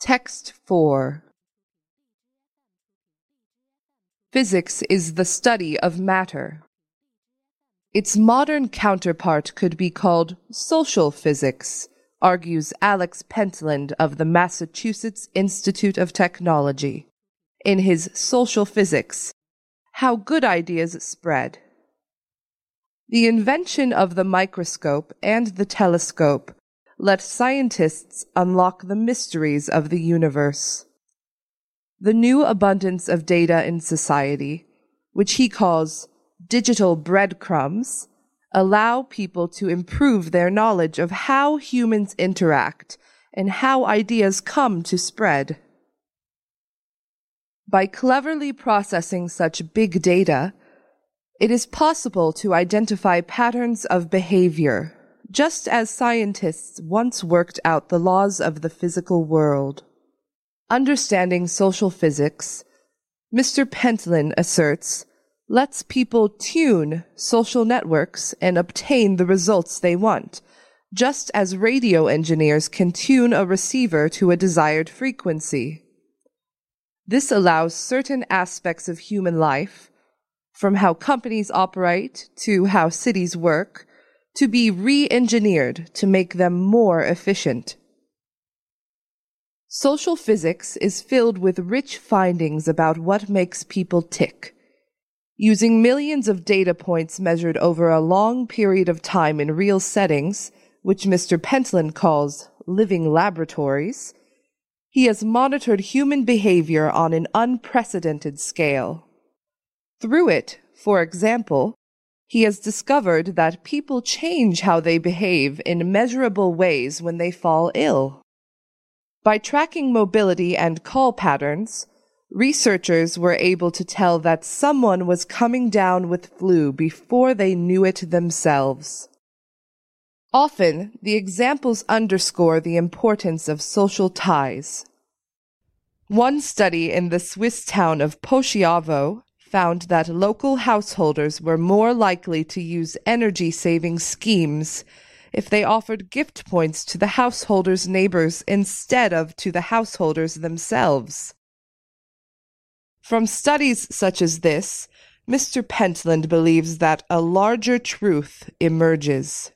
Text 4 Physics is the study of matter. Its modern counterpart could be called social physics, argues Alex Pentland of the Massachusetts Institute of Technology in his Social Physics How Good Ideas Spread. The invention of the microscope and the telescope let scientists unlock the mysteries of the universe. The new abundance of data in society, which he calls digital breadcrumbs, allow people to improve their knowledge of how humans interact and how ideas come to spread. By cleverly processing such big data, it is possible to identify patterns of behavior, just as scientists once worked out the laws of the physical world. Understanding social physics, Mr. Pentland asserts, lets people tune social networks and obtain the results they want, just as radio engineers can tune a receiver to a desired frequency. This allows certain aspects of human life, from how companies operate to how cities work, to be re-engineered to make them more efficient. Social physics is filled with rich findings about what makes people tick. Using millions of data points measured over a long period of time in real settings, which Mr. Pentland calls living laboratories, he has monitored human behavior on an unprecedented scale. Through it, for example, he has discovered that people change how they behave in measurable ways when they fall ill. By tracking mobility and call patterns, researchers were able to tell that someone was coming down with flu before they knew it themselves. Often, the examples underscore the importance of social ties. One study in the Swiss town of Poschiavo found that local householders were more likely to use energy saving schemes if they offered gift points to the householders' neighbors instead of to the householders themselves. From studies such as this, Mr. Pentland believes that a larger truth emerges.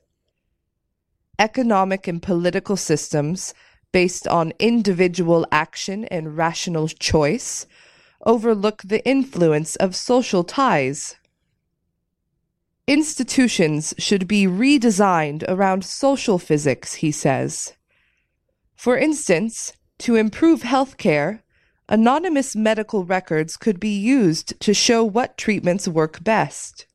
Economic and political systems, based on individual action and rational choice, overlook the influence of social ties. Institutions should be redesigned around social physics, he says. For instance, to improve healthcare, anonymous medical records could be used to show what treatments work best.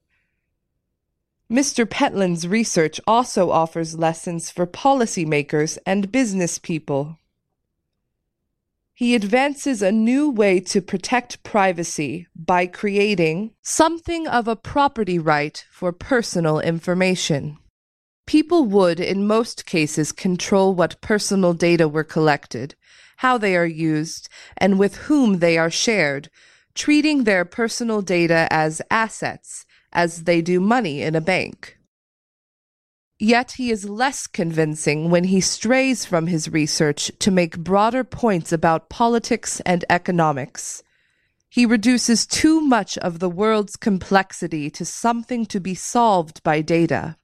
Mr. Pentland's research also offers lessons for policymakers and business people he advances a new way to protect privacy by creating something of a property right for personal information. People would, in most cases, control what personal data were collected, how they are used, and with whom they are shared, treating their personal data as assets, as they do money in a bank. Yet he is less convincing when he strays from his research to make broader points about politics and economics. He reduces too much of the world's complexity to something to be solved by data,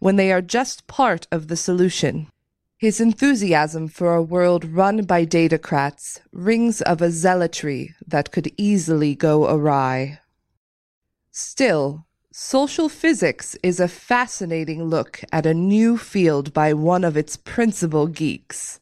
when they are just part of the solution. His enthusiasm for a world run by datacrats rings of a zealotry that could easily go awry. Still, Social physics is a fascinating look at a new field by one of its principal geeks.